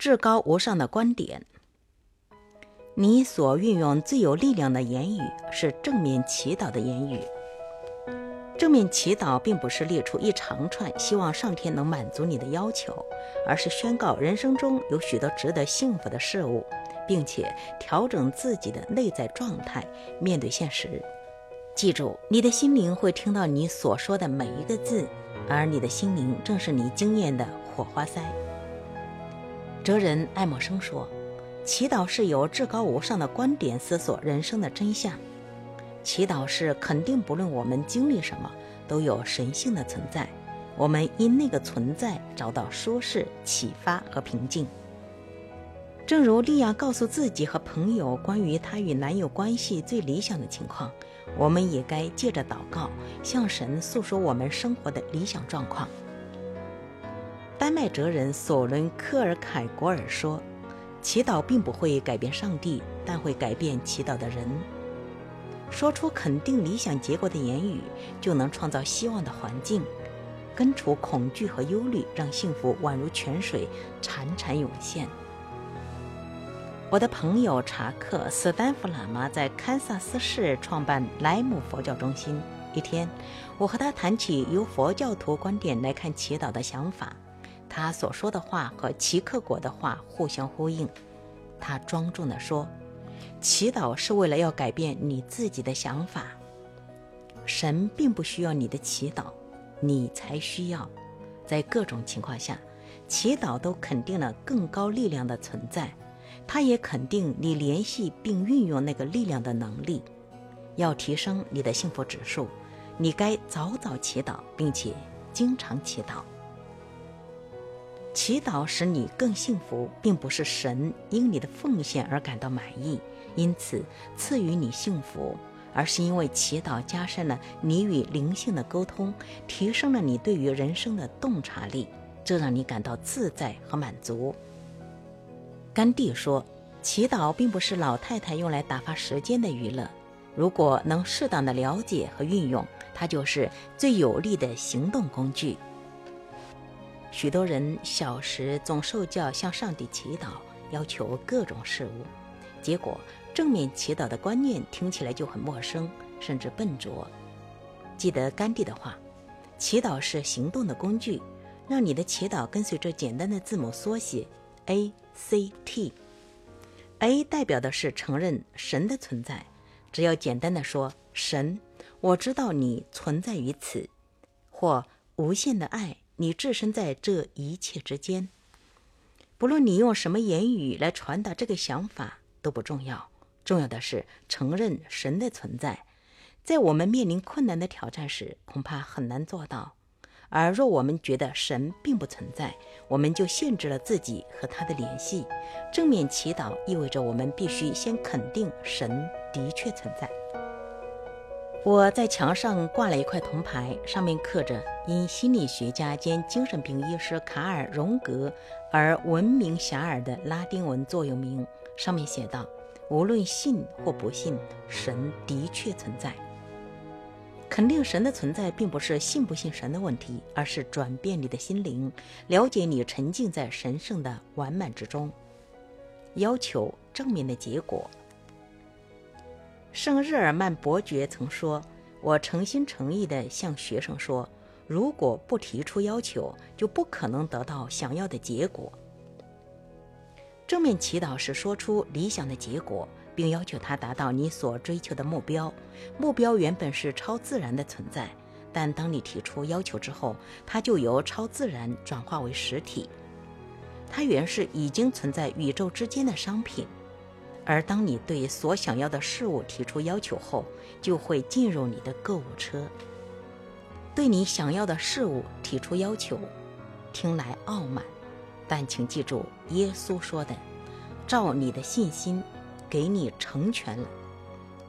至高无上的观点。你所运用最有力量的言语是正面祈祷的言语。正面祈祷并不是列出一长串希望上天能满足你的要求，而是宣告人生中有许多值得幸福的事物，并且调整自己的内在状态，面对现实。记住，你的心灵会听到你所说的每一个字，而你的心灵正是你经验的火花塞。哲人爱默生说：“祈祷是由至高无上的观点思索人生的真相。”祈祷是肯定，不论我们经历什么，都有神性的存在。我们因那个存在找到舒适、启发和平静。正如莉亚告诉自己和朋友关于她与男友关系最理想的情况，我们也该借着祷告向神诉说我们生活的理想状况。丹麦哲人索伦科尔凯果尔说：“祈祷并不会改变上帝，但会改变祈祷的人。”说出肯定理想结果的言语，就能创造希望的环境，根除恐惧和忧虑，让幸福宛如泉水潺潺涌现。我的朋友查克·斯丹福喇嘛在堪萨斯市创办莱姆佛教中心。一天，我和他谈起由佛教徒观点来看祈祷的想法，他所说的话和齐克果的话互相呼应。他庄重地说。祈祷是为了要改变你自己的想法，神并不需要你的祈祷，你才需要。在各种情况下，祈祷都肯定了更高力量的存在，它也肯定你联系并运用那个力量的能力。要提升你的幸福指数，你该早早祈祷，并且经常祈祷。祈祷使你更幸福，并不是神因你的奉献而感到满意。因此，赐予你幸福，而是因为祈祷加深了你与灵性的沟通，提升了你对于人生的洞察力，这让你感到自在和满足。甘地说：“祈祷并不是老太太用来打发时间的娱乐，如果能适当的了解和运用，它就是最有力的行动工具。”许多人小时总受教向上帝祈祷，要求各种事物，结果。正面祈祷的观念听起来就很陌生，甚至笨拙。记得甘地的话：“祈祷是行动的工具，让你的祈祷跟随着简单的字母缩写 A C T。A 代表的是承认神的存在，只要简单的说‘神，我知道你存在于此’，或‘无限的爱，你置身在这一切之间’，不论你用什么言语来传达这个想法都不重要。”重要的是承认神的存在，在我们面临困难的挑战时，恐怕很难做到。而若我们觉得神并不存在，我们就限制了自己和他的联系。正面祈祷意味着我们必须先肯定神的确存在。我在墙上挂了一块铜牌，上面刻着因心理学家兼精神病医师卡尔·荣格而闻名遐迩的拉丁文座右铭，上面写道。无论信或不信，神的确存在。肯定神的存在，并不是信不信神的问题，而是转变你的心灵，了解你沉浸在神圣的完满之中。要求正面的结果。圣日耳曼伯爵曾说：“我诚心诚意地向学生说，如果不提出要求，就不可能得到想要的结果。”正面祈祷是说出理想的结果，并要求它达到你所追求的目标。目标原本是超自然的存在，但当你提出要求之后，它就由超自然转化为实体。它原是已经存在宇宙之间的商品，而当你对所想要的事物提出要求后，就会进入你的购物车。对你想要的事物提出要求，听来傲慢。但请记住，耶稣说的：“照你的信心，给你成全了。”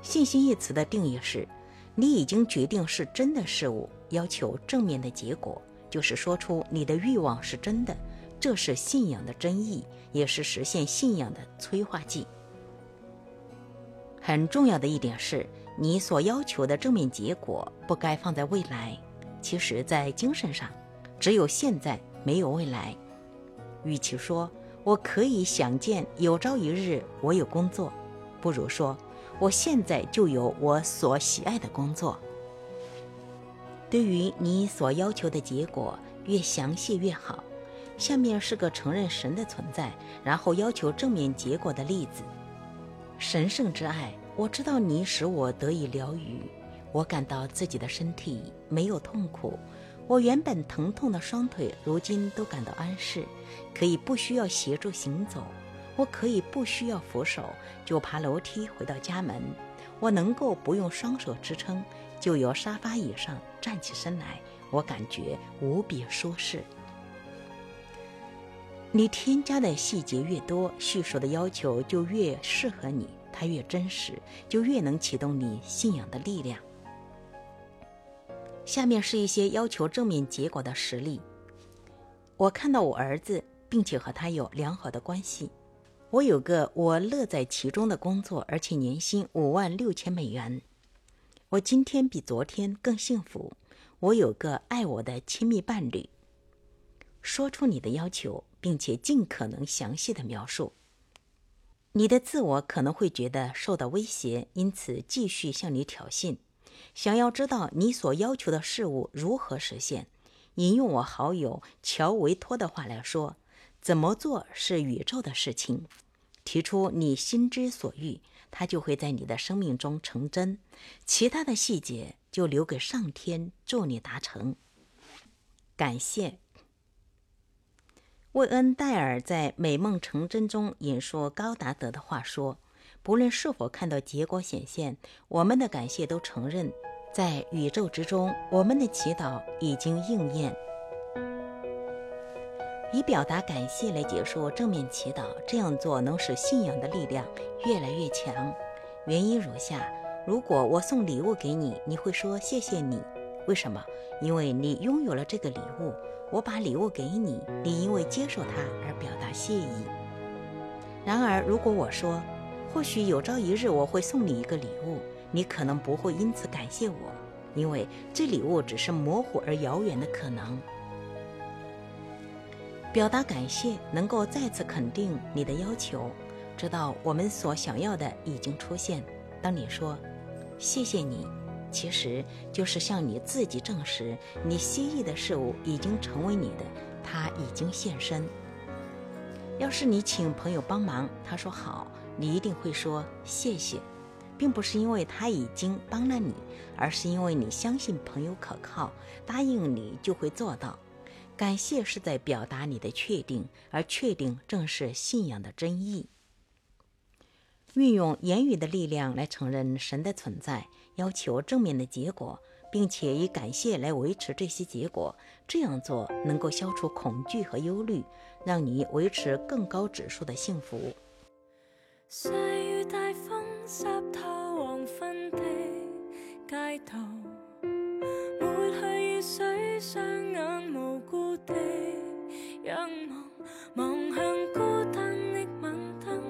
信心一词的定义是：你已经决定是真的事物，要求正面的结果，就是说出你的欲望是真的。这是信仰的真意，也是实现信仰的催化剂。很重要的一点是，你所要求的正面结果不该放在未来。其实，在精神上，只有现在，没有未来。与其说我可以想见有朝一日我有工作，不如说我现在就有我所喜爱的工作。对于你所要求的结果，越详细越好。下面是个承认神的存在，然后要求正面结果的例子。神圣之爱，我知道你使我得以疗愈，我感到自己的身体没有痛苦，我原本疼痛的双腿如今都感到安适，可以不需要协助行走，我可以不需要扶手就爬楼梯回到家门，我能够不用双手支撑就由沙发椅上站起身来，我感觉无比舒适。你添加的细节越多，叙述的要求就越适合你，它越真实，就越能启动你信仰的力量。下面是一些要求正面结果的实例。我看到我儿子，并且和他有良好的关系。我有个我乐在其中的工作，而且年薪五万六千美元。我今天比昨天更幸福。我有个爱我的亲密伴侣。说出你的要求。并且尽可能详细的描述。你的自我可能会觉得受到威胁，因此继续向你挑衅，想要知道你所要求的事物如何实现。引用我好友乔维托的话来说：“怎么做是宇宙的事情。提出你心之所欲，它就会在你的生命中成真。其他的细节就留给上天助你达成。”感谢。魏恩·戴尔在《美梦成真》中引述高达德的话说：“不论是否看到结果显现，我们的感谢都承认，在宇宙之中，我们的祈祷已经应验。”以表达感谢来结束正面祈祷，这样做能使信仰的力量越来越强。原因如下：如果我送礼物给你，你会说谢谢你。为什么？因为你拥有了这个礼物。我把礼物给你，你因为接受它而表达谢意。然而，如果我说，或许有朝一日我会送你一个礼物，你可能不会因此感谢我，因为这礼物只是模糊而遥远的可能。表达感谢能够再次肯定你的要求，知道我们所想要的已经出现。当你说“谢谢你”。其实就是向你自己证实，你心意的事物已经成为你的，它已经现身。要是你请朋友帮忙，他说好，你一定会说谢谢，并不是因为他已经帮了你，而是因为你相信朋友可靠，答应你就会做到。感谢是在表达你的确定，而确定正是信仰的真意。运用言语的力量来承认神的存在，要求正面的结果，并且以感谢来维持这些结果。这样做能够消除恐惧和忧虑，让你维持更高指数的幸福。岁雨大风，湿透黄昏的街道，抹去雨水，双眼无辜的仰望，望向孤单的晚灯，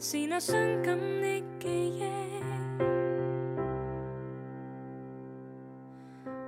是那伤感的记忆。